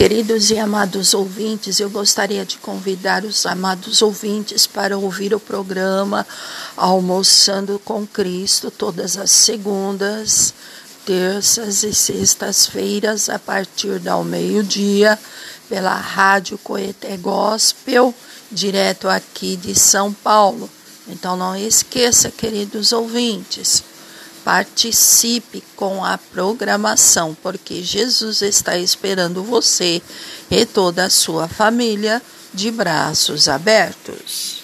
Queridos e amados ouvintes, eu gostaria de convidar os amados ouvintes para ouvir o programa Almoçando com Cristo todas as segundas, terças e sextas-feiras a partir do meio-dia pela Rádio Coeté Gospel, direto aqui de São Paulo. Então não esqueça, queridos ouvintes, Participe com a programação, porque Jesus está esperando você e toda a sua família de braços abertos.